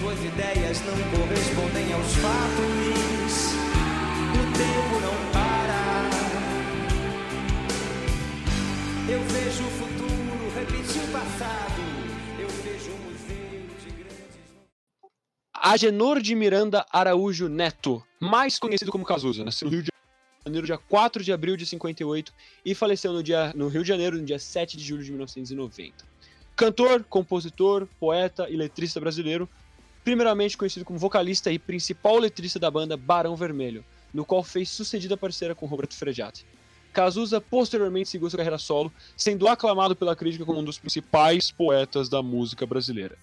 Tuas ideias não correspondem aos fatos. O tempo não para. Eu vejo o futuro o passado. Eu vejo um museu de grandes. Agenor de Miranda Araújo Neto, mais conhecido como Cazuza, nasceu no Rio de Janeiro dia 4 de abril de 58 e faleceu no, dia, no Rio de Janeiro no dia 7 de julho de 1990. Cantor, compositor, poeta e letrista brasileiro, primeiramente conhecido como vocalista e principal letrista da banda Barão Vermelho, no qual fez sucedida parceira com Roberto Frejati. Cazuza posteriormente seguiu sua carreira solo, sendo aclamado pela crítica como um dos principais poetas da música brasileira.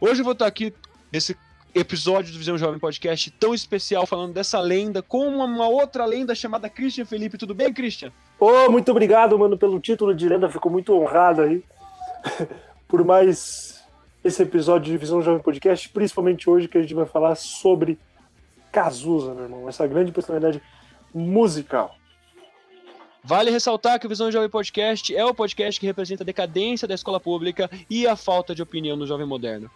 Hoje eu vou estar aqui nesse episódio do Visão Jovem Podcast tão especial falando dessa lenda com uma, outra lenda chamada Christian Felipe. Tudo bem, Christian? Ô, muito obrigado, mano, pelo título de lenda. Fico muito honrado aí por mais esse episódio de Visão Jovem Podcast, principalmente hoje que a gente vai falar sobre Cazuza, meu irmão, essa grande personalidade musical. Vale ressaltar que o Visão Jovem Podcast é o podcast que representa a decadência da escola pública e a falta de opinião no jovem moderno.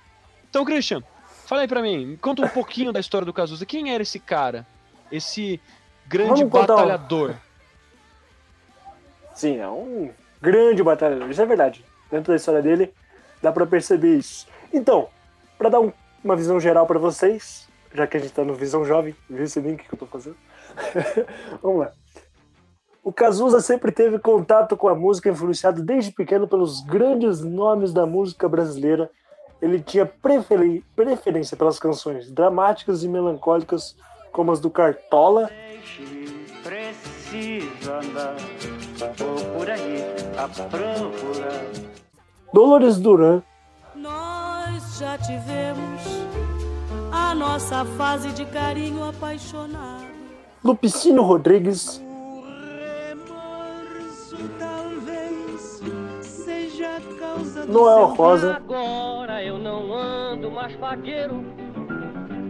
Então, Christian, fala aí pra mim, conta um pouquinho da história do Cazuza. Quem era esse cara? Esse grande Vamos contar um- batalhador? Sim, é um grande batalhador, isso é verdade. Dentro da história dele, dá pra perceber isso. Então, pra dar um- uma visão geral pra vocês, já que a gente tá no Visão Jovem, viu esse link que eu tô fazendo? Vamos lá. O Cazuza sempre teve contato com a música, influenciado desde pequeno pelos grandes nomes da música brasileira. Ele tinha preferência pelas canções dramáticas e melancólicas, como as do Cartola, andar por aí a procurar. Dolores Duran, Nós já tivemos a nossa fase de carinho apaixonado. Lupicínio Rodrigues, Remorso talvez seja a causa do Noel Rosa, Agora eu não ando mais faqueiro,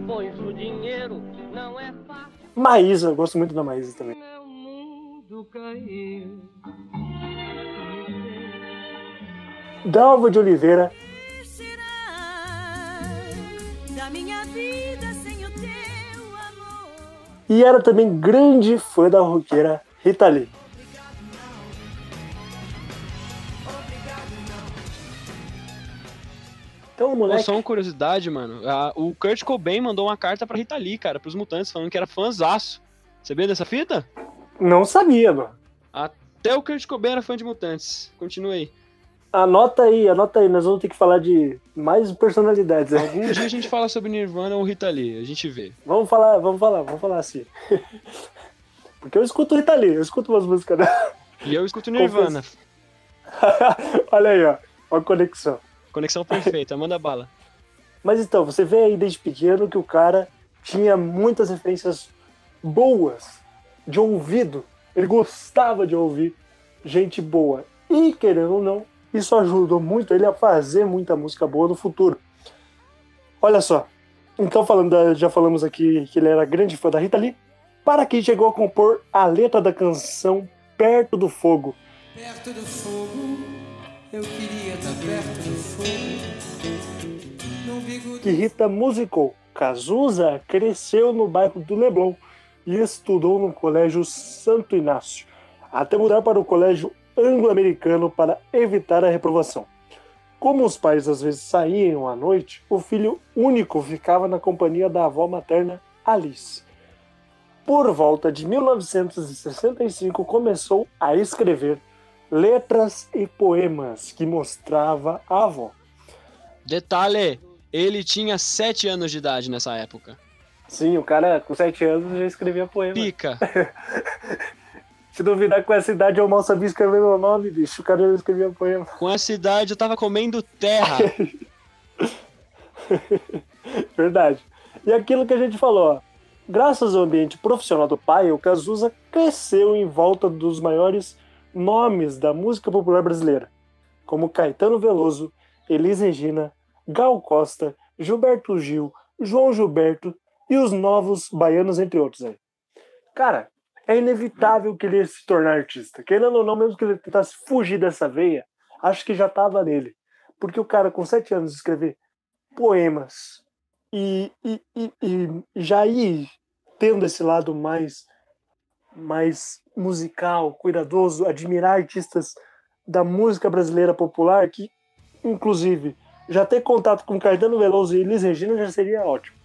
pois o dinheiro não é fácil. Maísa, eu gosto muito da Maísa também. Meu mundo caiu. Dalva de Oliveira, e era também grande fã da roqueira Rita Lee. Então, moleque, só uma curiosidade, mano. o Kurt Cobain mandou uma carta pra Rita Lee, cara, pros mutantes, falando que era fãzaço. Sabia dessa fita? não sabia, mano. Até o Kurt Cobain era fã de mutantes. Continue aí. Anota aí, anota aí, nós vamos ter que falar de mais personalidades. Algum dia a gente fala sobre Nirvana ou Rita Lee, a gente vê. Vamos falar, vamos falar, vamos falar assim. Porque eu escuto Rita Lee, eu escuto umas músicas dela. E eu escuto Nirvana. Olha aí, ó, ó a conexão. Conexão perfeita, manda bala. Mas então, você vê aí desde pequeno que o cara tinha muitas referências boas de ouvido. Ele gostava de ouvir gente boa. E, querendo ou não, isso ajudou muito ele a fazer muita música boa no futuro. Olha só. Então, falando da- já falamos aqui que ele era grande fã da Rita Lee. Para quem chegou a compor a letra da canção Perto do Fogo. Perto do fogo, eu queria estar perto do fogo. Que Rita musicou. Cazuza cresceu no bairro do Leblon e estudou no Colégio Santo Inácio, até mudar para o Colégio Anglo-Americano para evitar a reprovação. Como os pais às vezes saíam à noite, o filho único ficava na companhia da avó materna Alice. Por volta de 1965, começou a escrever letras e poemas que mostrava a avó. Detalhe, ele tinha 7 anos de idade nessa época. Sim, o cara com 7 anos já escrevia poema. Pica. Se duvidar com essa idade eu mal sabia escrever meu nome, bicho. O cara já escrevia poema. Com essa idade eu tava comendo terra. Verdade. E aquilo que a gente falou, ó. Graças ao ambiente profissional do pai, o Cazuza cresceu em volta dos maiores nomes da música popular brasileira, como Caetano Veloso, Elis Regina, Gal Costa, Gilberto Gil, João Gilberto e os novos baianos, entre outros aí. Cara, é inevitável que ele ia se tornar artista. Querendo ou não, mesmo que ele tentasse fugir dessa veia, acho que já tava nele. Porque o cara com sete anos escrever poemas. E, e, e, e já ir tendo esse lado mais, mais musical, cuidadoso, admirar artistas da música brasileira popular, que, inclusive, já ter contato com Caetano Veloso e Elis Regina já seria ótimo.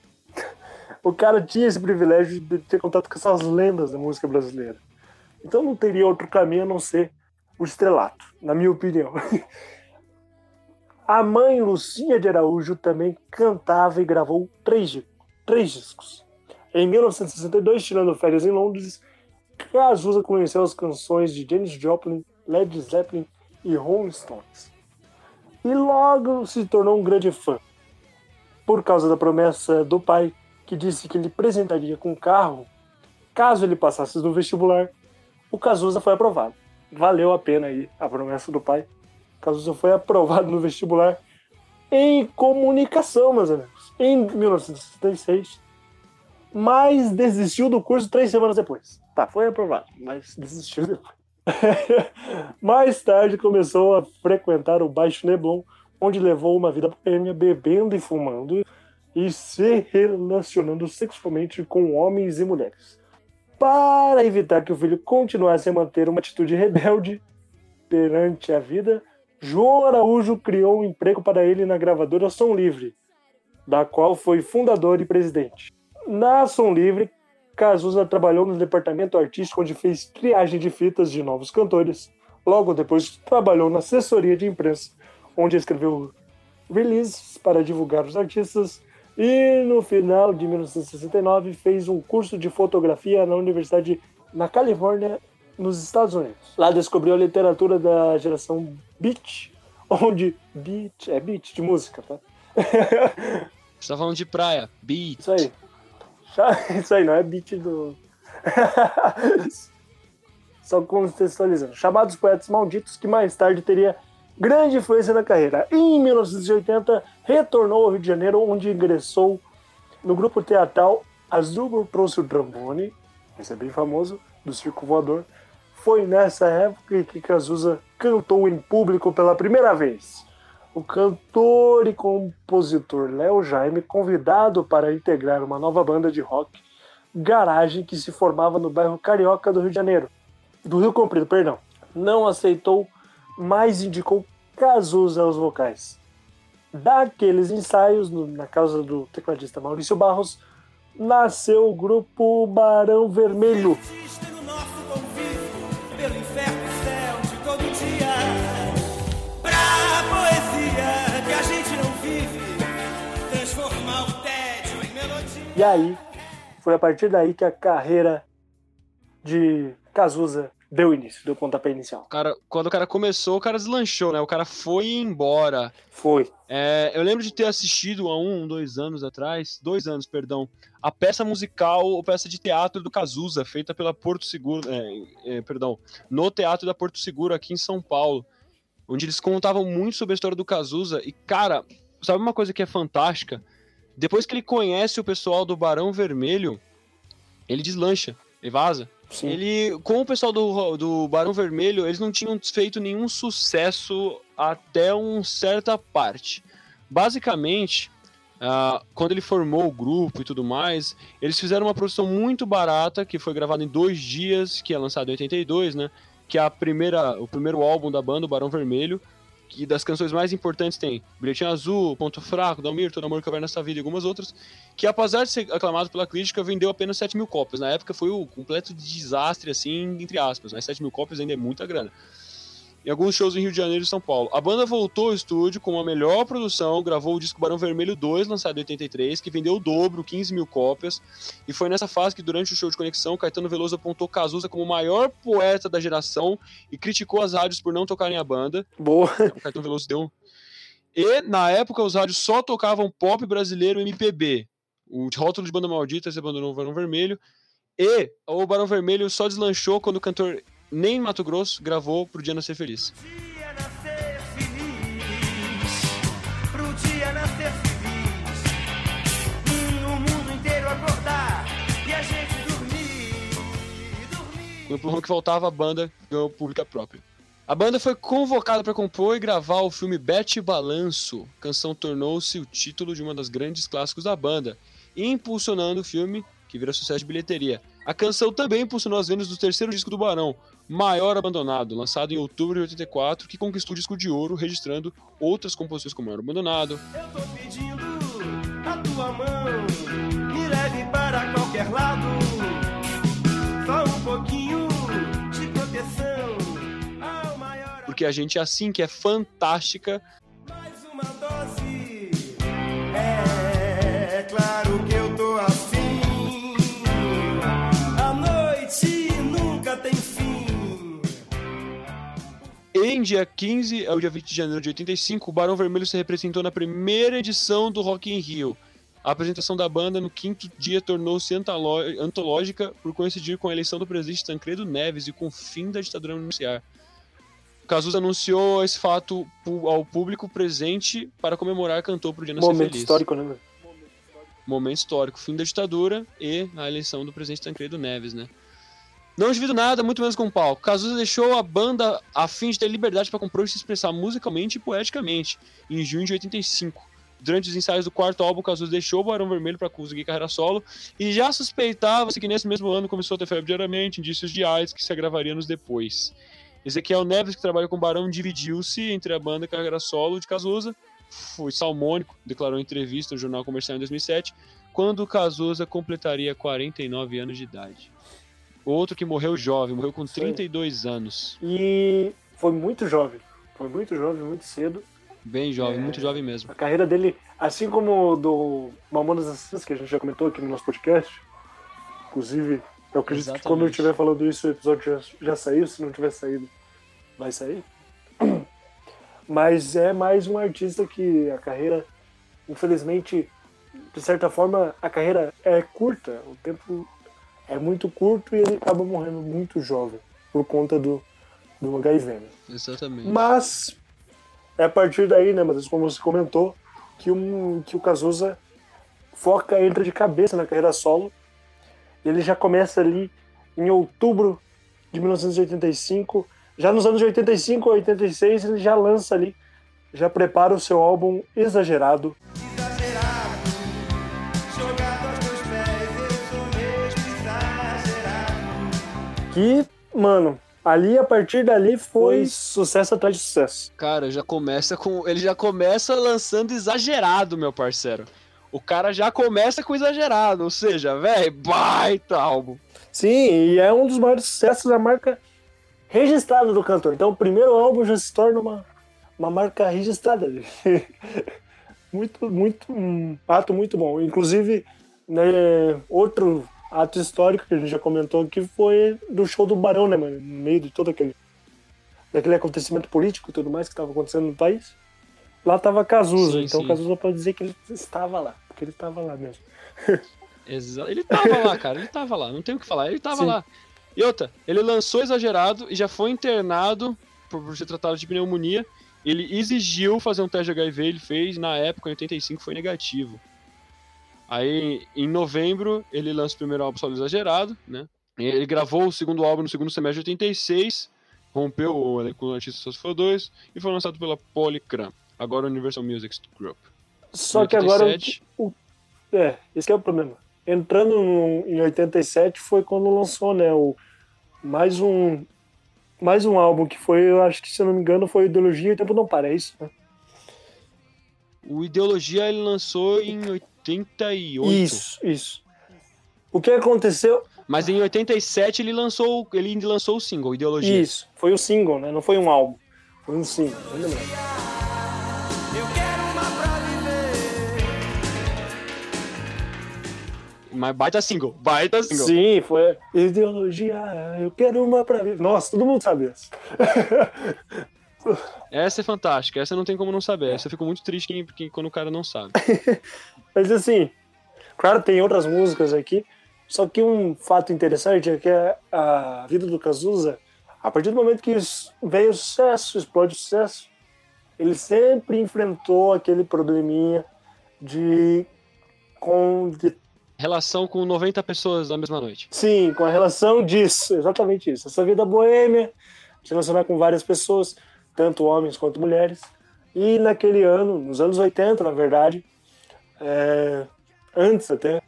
O cara tinha esse privilégio de ter contato com essas lendas da música brasileira. Então não teria outro caminho a não ser o estrelato, na minha opinião. A mãe Lucinha de Araújo também cantava e gravou três, três discos. Em 1962, tirando férias em Londres, Cazuza conheceu as canções de Janis Joplin, Led Zeppelin e Rolling Stones. E logo se tornou um grande fã. Por causa da promessa do pai, que disse que lhe apresentaria com um carro caso ele passasse no vestibular, o Cazuza foi aprovado. Valeu a pena aí a promessa do pai. Cazuza foi aprovado no vestibular em comunicação, meus amigos, em 1966, mas desistiu do curso três semanas depois. Tá, foi aprovado, mas desistiu depois. Mais tarde começou a frequentar o Baixo Neblon, onde levou uma vida boêmia, bebendo e fumando, e se relacionando sexualmente com homens e mulheres. Para evitar que o filho continuasse a manter uma atitude rebelde perante a vida, João Araújo criou um emprego para ele na gravadora Som Livre, da qual foi fundador e presidente. Na Som Livre, Cazuza trabalhou no departamento artístico onde fez triagem de fitas de novos cantores. Logo depois, trabalhou na assessoria de imprensa, onde escreveu releases para divulgar os artistas. E no final de 1969, fez um curso de fotografia na Universidade na Califórnia, nos Estados Unidos. Lá descobriu a literatura da geração beat, onde beat é beat de música, tá? Você tá falando de praia, beat. Isso aí. Isso aí, não é beat do. Só contextualizando. Chamados poetas malditos, que mais tarde teria grande influência na carreira. Em 1980, retornou ao Rio de Janeiro, onde ingressou no grupo teatral Azul trouxe o trombone, esse é bem famoso, do Circo Voador. Foi nessa época que Cazuza cantou em público pela primeira vez. O cantor e compositor Léo Jaime, convidado para integrar uma nova banda de rock, Garagem, que se formava no bairro Carioca do Rio de Janeiro, do Rio Comprido, perdão, não aceitou, mas indicou Cazuza aos vocais. Daqueles ensaios, no- na casa do tecladista Maurício Barros, nasceu o grupo Barão Vermelho. E aí, foi a partir daí que a carreira de Cazuza deu início, deu pontapé inicial. Cara, quando o cara começou, o cara deslanchou, né? O cara foi embora. Foi. É, eu lembro de ter assistido há um, dois anos atrás, dois anos, perdão, a peça musical, ou peça de teatro do Cazuza, feita pela Porto Seguro, é, é, perdão, no Teatro da Porto Seguro, aqui em São Paulo, onde eles contavam muito sobre a história do Cazuza, e cara, sabe uma coisa que é fantástica? Depois que ele conhece o pessoal do Barão Vermelho, ele deslancha, ele vaza. Sim. Ele, com o pessoal do, do Barão Vermelho, eles não tinham feito nenhum sucesso até uma certa parte. Basicamente, ah, quando ele formou o grupo e tudo mais, eles fizeram uma produção muito barata, que foi gravada em dois dias, que é lançado em 82, né? Que é a primeira, o primeiro álbum da banda, o Barão Vermelho, que das canções mais importantes tem Bilhetinho Azul, Ponto Fraco, Dalmir, Todo Amor que Houver Nessa Vida e algumas outras, que apesar de ser aclamado pela crítica, vendeu apenas 7 mil cópias. Na época foi o completo desastre, assim, entre aspas, mas 7 mil cópias ainda é muita grana. Em alguns shows em Rio de Janeiro e São Paulo. A banda voltou ao estúdio com uma melhor produção, gravou o disco Barão Vermelho 2, lançado em 83, que vendeu o dobro, 15 mil cópias. E foi nessa fase que, durante o show de conexão, Caetano Veloso apontou Cazuza como o maior poeta da geração e criticou as rádios por não tocarem a banda. Boa. O Caetano Veloso deu. um- E, na época, os rádios só tocavam pop brasileiro MPB. O rótulo de banda maldita se abandonou o Barão Vermelho. E o Barão Vermelho só deslanchou quando o cantor Nem Mato Grosso gravou pro Dia Nascer Feliz. dia nascer feliz, pro dia nascer feliz, o mundo inteiro acordar e a gente dormir, dormir. Quando pro que faltava, a banda ganhou pública própria. A banda foi convocada para compor e gravar o filme Bete Balanço. A canção tornou-se o título de uma das grandes clássicos da banda, impulsionando o filme, que virou sucesso de bilheteria. A canção também impulsionou as vendas do terceiro disco do Barão, Maior Abandonado, lançado em outubro de 84, que conquistou o disco de ouro, registrando outras composições como Maior Abandonado, Eu tô pedindo a tua mão, me leve para qualquer lado. Só um pouquinho de proteção maior. Porque a gente é assim, que é fantástica. Mais uma dose. Em dia 15 ao dia 20 de janeiro de 85, o Barão Vermelho se representou na primeira edição do Rock in Rio. A apresentação da banda no quinto dia tornou-se antológica por coincidir com a eleição do presidente Tancredo Neves e com o fim da ditadura militar. Cazuza anunciou esse fato ao público presente para comemorar cantou pro dia Momento feliz. histórico, né? momento histórico, fim da ditadura e a eleição do presidente Tancredo Neves, né? Não divido nada, muito menos com o palco. Cazuza deixou a banda a fim de ter liberdade para compor e se expressar musicalmente e poeticamente, em junho de 85. Durante os ensaios do quarto álbum, Cazuza deixou o Barão Vermelho para conseguir carreira solo e já suspeitava-se que nesse mesmo ano começou a ter febre diariamente, indícios de AIDS que se agravaria nos depois. Ezequiel Neves, que trabalha com o Barão, dividiu-se entre a banda e a carreira solo de Cazuza. Foi salmônico, declarou em entrevista no Jornal Comercial em 2007, quando Cazuza completaria 49 anos de idade. Outro que morreu jovem, morreu com Isso aí. 32 anos. E foi muito jovem. Foi muito jovem, muito cedo. Bem jovem, É. muito jovem mesmo. A carreira dele, assim como do Mamonas Assassinas, que a gente já comentou aqui no nosso podcast, inclusive, eu acredito que Exatamente. quando eu estiver falando isso, o episódio já, já saiu, se não tiver saído, vai sair. Mas é mais um artista que a carreira, infelizmente, de certa forma, a carreira é curta, o tempo é muito curto e ele acaba morrendo muito jovem, por conta do, do HIV. Né? Exatamente. Mas é a partir daí, né, Matheus, como você comentou, que, um, que o Cazuza foca, entra de cabeça na carreira solo. Ele já começa ali em outubro de 1985. Já nos anos de 85 a 86, ele já lança ali, já prepara o seu álbum. Exagerado, Que, mano, ali, a partir dali, foi sucesso atrás de sucesso. Cara, já começa com. Ele já começa lançando exagerado, meu parceiro. O cara já começa com exagerado, ou seja, velho, baita álbum. Sim, e é um dos maiores sucessos da marca registrada do cantor. Então o primeiro álbum já se torna uma, uma marca registrada muito, muito, um ato muito bom. Inclusive, né, outro ato histórico que a gente já comentou aqui foi do show do Barão, né, mano? No meio de todo aquele, daquele acontecimento político e tudo mais que estava acontecendo no país. Lá tava Cazuza, Sim, então sim. Cazuza pode dizer que ele estava lá, porque ele estava lá mesmo. Exa- Ele tava lá, cara, ele tava lá, não tem o que falar, ele tava Sim. lá. E outra, ele lançou exagerado e já foi internado por, por ser tratado de pneumonia. Ele exigiu fazer um teste de HIV, ele fez, na época, em 85, foi negativo. Aí, em novembro, ele lança o primeiro álbum solo exagerado, né? Ele gravou o segundo álbum no segundo semestre de 86, rompeu o elenco do Artista Social 2 e foi lançado pela Polygram, agora Universal Music Group. Só que agora 87, É, esse que é o problema. Entrando no- em 87 foi quando lançou, né, o mais um mais um álbum que foi, eu acho que se eu não me engano, foi Ideologia e o Tempo Não Para, é isso? né? O Ideologia ele lançou em 88. Isso, isso. O que aconteceu? Mas em 87 ele lançou, ele ainda lançou o single, Ideologia. Isso, foi o single, né? Não foi um álbum. Foi um single, viver. Mas baita single, baita single. Sim, foi Ideologia, eu quero uma pra ver. Nossa, todo mundo sabe essa. Essa é fantástica, essa não tem como não saber. Essa eu fico muito triste quem- quem- quando o cara não sabe. Mas assim, claro, tem outras músicas aqui. Só que um fato interessante é que a, vida do Cazuza, a partir do momento que veio o sucesso, explode o sucesso, ele sempre enfrentou aquele probleminha de. com. de- Relação com 90 pessoas na mesma noite. sim, com a relação disso, exatamente isso. Essa vida boêmia, se relacionar com várias pessoas, tanto homens quanto mulheres. E naquele ano, nos anos 80, na verdade, é, antes até,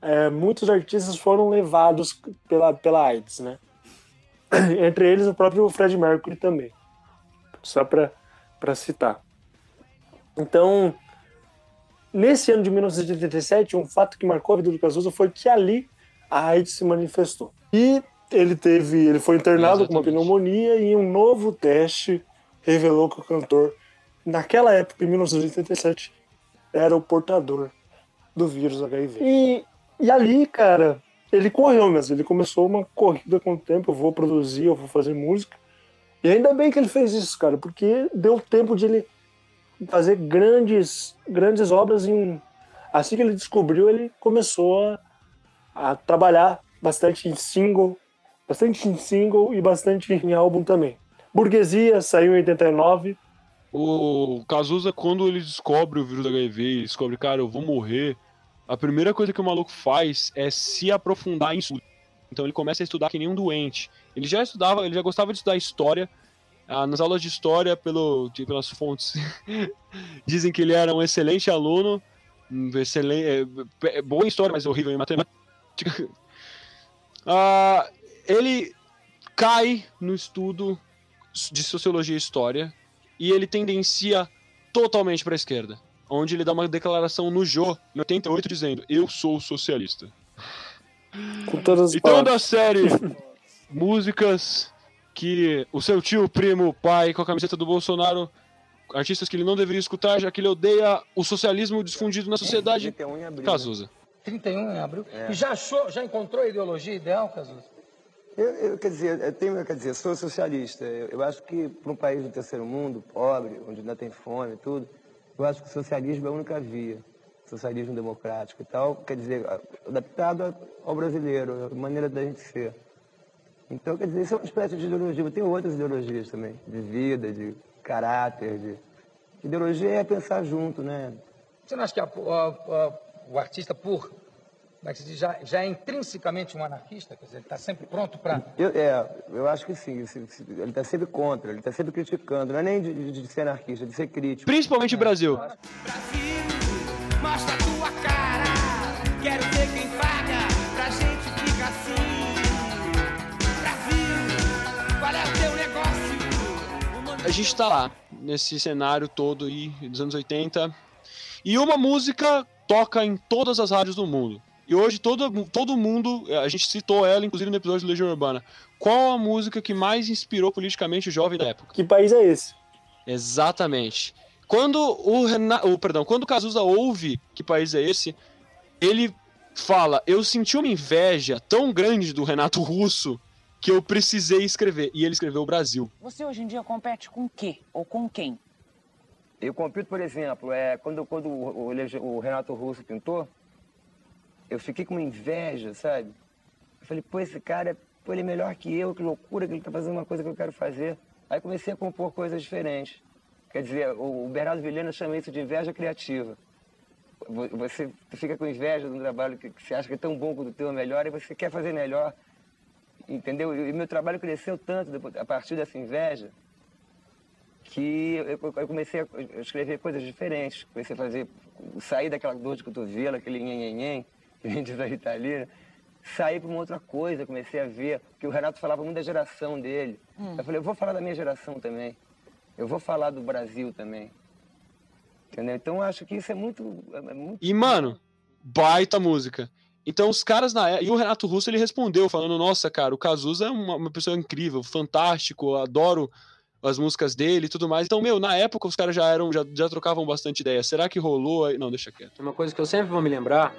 é, muitos artistas foram levados pela, pela AIDS, né? Entre eles o próprio Fred Mercury também. Só para citar. Então, nesse ano de 1987, um fato que marcou a vida do Cazuza foi que ali a AIDS se manifestou. E ele teve, ele foi internado com uma pneumonia e um novo teste revelou que o cantor, naquela época, em 1987, era o portador do vírus HIV. E, e ali, cara, ele correu mesmo. Ele começou uma corrida com o tempo. Eu vou produzir, eu vou fazer música. E ainda bem que ele fez isso, cara, porque deu tempo de ele fazer grandes, grandes obras em. Assim que ele descobriu, ele começou a, a trabalhar bastante em single, bastante em single e bastante em álbum também. Burguesia saiu em 89. O Cazuza, quando ele descobre o vírus HIV e descobre, cara, eu vou morrer, a primeira coisa que o maluco faz é se aprofundar em estudo. Então ele começa a estudar que nem um doente. Ele já estudava, ele já gostava de estudar história. Ah, nas aulas de história, pelo, pelas fontes, dizem que ele era um excelente aluno, um excelente, é, é, bom em história, mas horrível em matemática. Ah, ele cai no estudo de sociologia e história e ele tendencia totalmente para a esquerda, onde ele dá uma declaração no Jô, em 88, dizendo: Eu sou socialista. Com todas as Então, da série músicas que o seu tio, primo, pai com a camiseta do Bolsonaro, artistas que ele não deveria escutar, já que ele odeia o socialismo difundido na sociedade, 31 em abril. Cazuza. 31 em abril. E já achou, já encontrou a ideologia ideal, Cazuza? Eu, eu, quer dizer, eu tenho, quer dizer, sou socialista. Eu, eu acho que para um país do terceiro mundo, pobre, onde ainda tem fome e tudo, eu acho que o socialismo é a única via. Socialismo democrático e tal, quer dizer, adaptado ao brasileiro, a maneira da gente ser. Então, quer dizer, isso é uma espécie de ideologia. Tem outras ideologias também, de vida, de caráter, de... Ideologia é pensar junto, né? Você não acha que a- a- a- o artista, por. Como é que se diz, já, já é intrinsecamente um anarquista? Quer dizer, ele está sempre pronto para. Eu, é, eu acho que sim. Ele está sempre contra, ele está sempre criticando. Não é nem de, de- de ser anarquista, de ser crítico. Principalmente o Brasil. Brasil, mostra tua cara. Quero ver quem paga pra gente ficar assim. Brasil, qual é o teu negócio? A gente tá lá, nesse cenário todo aí dos anos 80, e uma música toca em todas as rádios do mundo. E hoje todo, todo mundo, a gente citou ela, inclusive no episódio do Legião Urbana. Qual a música que mais inspirou politicamente o jovem da época? Que país é esse? Exatamente. Quando o, Rena... o perdão, quando o Cazuza ouve que país é esse, ele fala: "Eu senti uma inveja tão grande do Renato Russo que eu precisei escrever". E ele escreveu o Brasil. Você hoje em dia compete com o quê? Ou com quem? Eu compito, por exemplo, é, quando, quando o, o o Renato Russo pintou, eu fiquei com uma inveja, sabe? Eu falei, pô, esse cara, pô, ele é melhor que eu, que loucura que ele tá fazendo uma coisa que eu quero fazer. Aí comecei a compor coisas diferentes. Quer dizer, o, Bernardo Vilhena chama isso de inveja criativa. Vo- Você fica com inveja de um trabalho que, você acha que é tão bom quanto o teu é melhor e você quer fazer melhor. Entendeu? E meu trabalho cresceu tanto a partir dessa inveja que eu comecei a escrever coisas diferentes. Comecei a fazer, sair daquela dor de cotovelo, aquele nhenhenhen, diz da Itália, sair para uma outra coisa. Comecei a ver, que o Renato falava muito da geração dele. Eu falei, eu vou falar da minha geração também. Eu vou falar do Brasil também. Entendeu? Então eu acho que isso é muito. É muito E, mano, baita música. Então os caras na é- E o Renato Russo ele respondeu, falando: Nossa, cara, o Cazuza é uma, uma pessoa incrível, fantástico, adoro as músicas dele e tudo mais. Então, meu, na época os caras já eram, já, já trocavam bastante ideia. Será que rolou? Não, deixa quieto. Uma coisa que eu sempre vou me lembrar,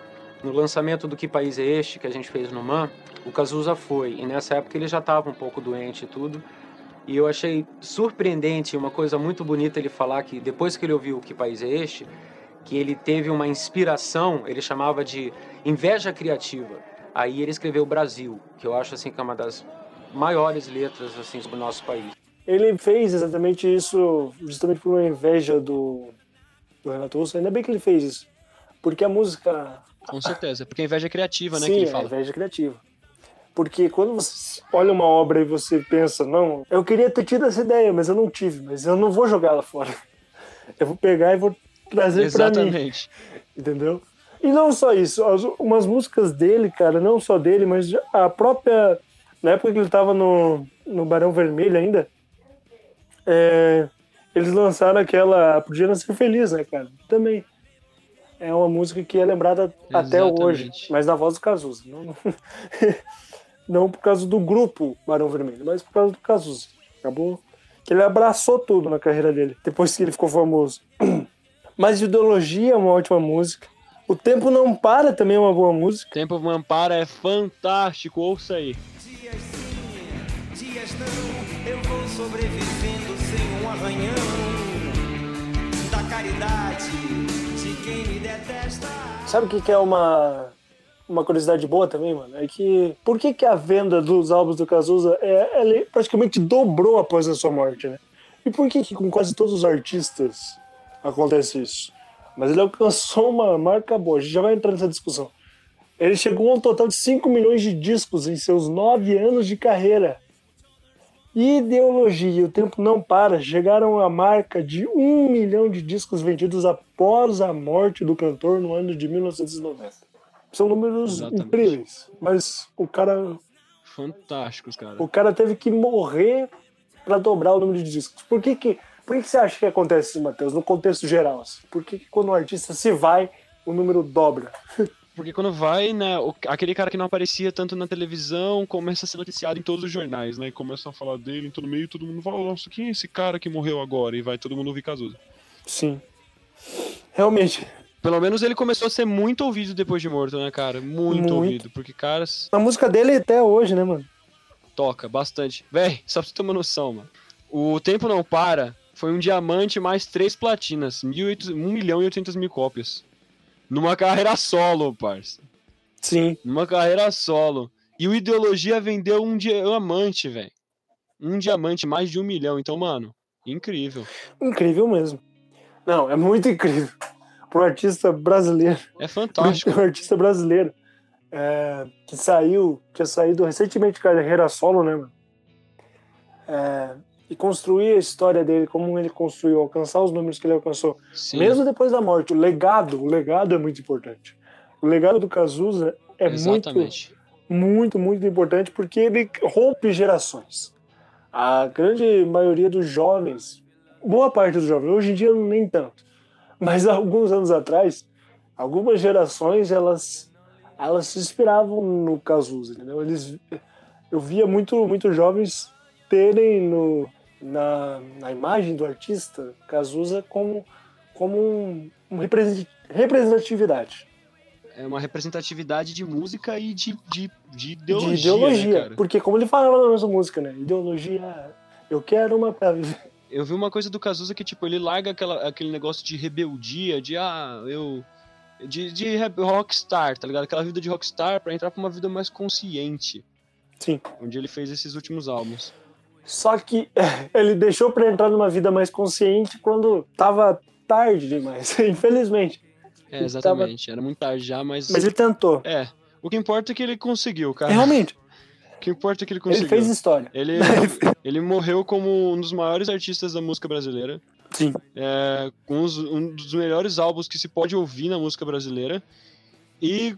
no lançamento do Que País é Este, que a gente fez no MAN, o Cazuza foi. E nessa época ele já estava um pouco doente e tudo. E eu achei surpreendente, uma coisa muito bonita ele falar que depois que ele ouviu Que País é Este, que ele teve uma inspiração, ele chamava de inveja criativa. Aí ele escreveu Brasil, que eu acho assim que é uma das maiores letras assim sobre o nosso país. Ele fez exatamente isso justamente por uma inveja do, do Renato Russo. Ainda bem que ele fez isso. Porque a música. Com certeza, porque a inveja é criativa, né? Sim, que ele é fala. inveja criativa. Porque quando você olha uma obra e você pensa, não, eu queria ter tido essa ideia, mas eu não tive, mas eu não vou jogar ela fora. Eu vou pegar e vou trazer pra mim. Exatamente. Entendeu? E não só isso, as- umas músicas dele, cara, não só dele, mas a própria. Na época que ele tava no, no Barão Vermelho ainda, é, eles lançaram aquela Podia Não Ser Feliz, né, cara? Também. É uma música que é lembrada até hoje, Exatamente. mas na voz do Cazuza. Não, não, não por causa do grupo Barão Vermelho, mas por causa do Cazuza. Acabou que ele abraçou tudo na carreira dele, depois que ele ficou famoso. Mas Ideologia é uma ótima música. O Tempo Não Para também é uma boa música. Tempo Mampara é fantástico, ouça aí. Dias sim, dias não, eu vou sobrevivendo sem um arranhão da caridade Sabe o que, que é uma, uma curiosidade boa também, mano? É que por que, que a venda dos álbuns do Cazuza é, ele praticamente dobrou após a sua morte, né? E por que, que com quase todos os artistas acontece isso? Mas ele alcançou uma marca boa, a gente já vai entrar nessa discussão. Ele chegou a um total de 5 milhões de discos em seus 9 anos de carreira. Ideologia e o tempo não para, chegaram à marca de um milhão de discos vendidos após a morte do cantor no ano de 1990. São números Exatamente. incríveis, mas o cara, Fantásticos, cara. o cara teve que morrer para dobrar o número de discos. Por que que, por que, que você acha que acontece isso, Matheus, no contexto geral? assim? Por que, que quando um artista se vai, o número dobra? Porque quando vai, né, o- aquele cara que não aparecia tanto na televisão começa a ser noticiado em todos os jornais, né? E começam a falar dele em todo meio, todo mundo fala, nossa, quem é esse cara que morreu agora? E vai todo mundo ouvir Cazuza. Sim. Realmente, Pelo menos ele começou a ser muito ouvido depois de morto, né, cara? Muito, Muito. ouvido. Porque, caras, a música dele até hoje, né, mano? toca bastante. Véi, só pra você ter uma noção, mano. O Tempo Não Para foi um diamante mais três platinas. 1 milhão e 800 mil cópias. Numa carreira solo, parça. Sim. Numa carreira solo. E o Ideologia vendeu um diamante, velho. Um diamante, mais de um milhão. Então, mano, incrível. Incrível mesmo. Não, é muito incrível. Um artista brasileiro. É fantástico. um artista brasileiro é, que saiu, tinha saído recentemente de carreira solo, né, mano? É, e construir a história dele, como ele construiu, alcançar os números que ele alcançou, Sim. mesmo depois da morte. O legado, o legado é muito importante. O legado do Cazuza é muito, Exatamente. muito, muito importante porque ele rompe gerações. A grande maioria dos jovens, boa parte dos jovens, hoje em dia nem tanto, mas alguns anos atrás, algumas gerações elas elas se inspiravam no Cazuza, entendeu? Eles eu via muito muito jovens terem no na, na imagem do artista Cazuza como como um, um represent- representatividade É uma representatividade de música e de, de, de ideologia. de ideologia, Né, porque como ele falava na nossa música, né? Ideologia, eu quero uma pra viver. Eu vi uma coisa do Cazuza que, tipo, ele larga aquela, aquele negócio de rebeldia, de, ah, eu... De, de rockstar, tá ligado? Aquela vida de rockstar pra entrar pra uma vida mais consciente. Sim. Onde ele fez esses últimos álbuns. Só que ele deixou pra entrar numa vida mais consciente quando tava tarde demais, infelizmente. É, exatamente. Era muito tarde já, mas... Mas ele tentou. É. O que importa é que ele conseguiu, cara. Realmente, O que importa é que ele conseguiu. ele fez história. Ele, ele morreu como um dos maiores artistas da música brasileira. Sim. É, com os- um dos melhores álbuns que se pode ouvir na música brasileira. E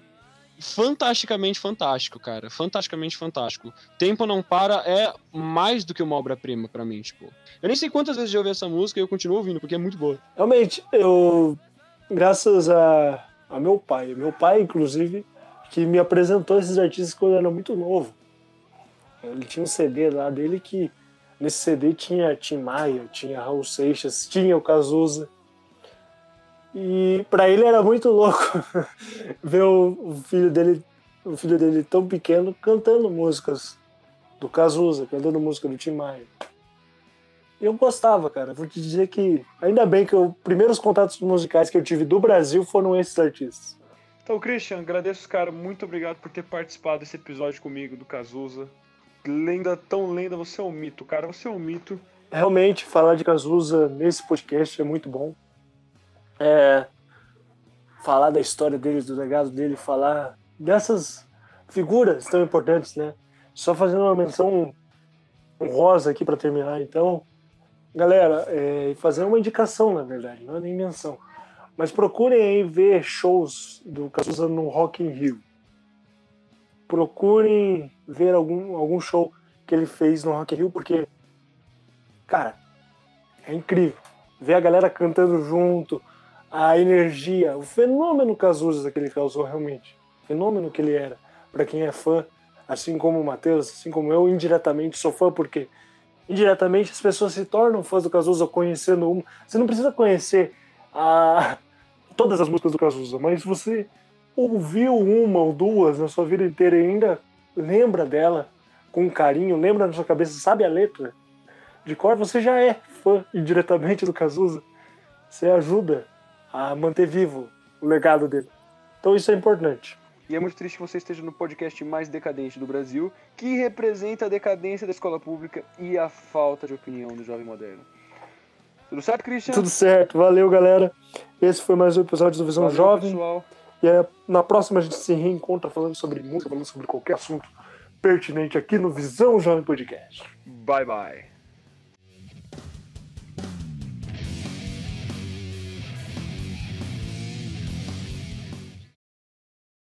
fantasticamente fantástico, cara. Fantasticamente fantástico. Tempo Não Para é mais do que uma obra-prima pra mim, tipo. Eu nem sei quantas vezes já ouvi essa música e eu continuo ouvindo, porque é muito boa. Realmente, eu. Graças a, a meu pai, meu pai, inclusive, que me apresentou esses artistas quando eu era muito novo. Ele tinha um CD lá dele que. Nesse CD tinha Tim Maia, tinha Raul Seixas, tinha o Cazuza. E pra ele era muito louco ver o, filho dele, o filho dele tão pequeno cantando músicas do Cazuza, cantando música do Tim Maia. Eu gostava, cara. Vou te dizer que ainda bem que os primeiros contatos musicais que eu tive do Brasil foram esses artistas. Então, Christian, agradeço, cara. Muito obrigado por ter participado desse episódio comigo do Cazuza. Lenda tão lenda, você é um mito, cara. Você é um mito. Realmente, falar de Cazuza nesse podcast é muito bom. É, falar da história dele, do legado dele, falar dessas figuras tão importantes, né? Só fazendo uma menção honrosa aqui para terminar, então. Galera, é, fazer uma indicação, na verdade, não é nem menção. Mas procurem aí ver shows do Cazuza no Rock in Rio. Procurem ver algum, algum show que ele fez no Rock in Rio, porque, cara, é incrível. Ver a galera cantando junto, a energia, o fenômeno Cazuza que ele causou realmente. O fenômeno que ele era. Para quem é fã, assim como o Matheus, assim como eu, indiretamente sou fã, porque indiretamente as pessoas se tornam fãs do Cazuza conhecendo uma. Você não precisa conhecer a... todas as músicas do Cazuza, mas você ouviu uma ou duas na sua vida inteira e ainda lembra dela com carinho, lembra na sua cabeça, sabe a letra de cor, você já é fã indiretamente do Cazuza. Você ajuda a manter vivo o legado dele. Então isso é importante. E é muito triste que você esteja no podcast mais decadente do Brasil, que representa a decadência da escola pública e a falta de opinião do jovem moderno. Tudo certo, Christian? Tudo certo. Valeu, galera. Esse foi mais um episódio do Visão Valeu, Jovem. pessoal. E aí, na próxima a gente se reencontra falando sobre música, falando sobre qualquer assunto pertinente aqui no Visão Jovem Podcast. Bye, bye.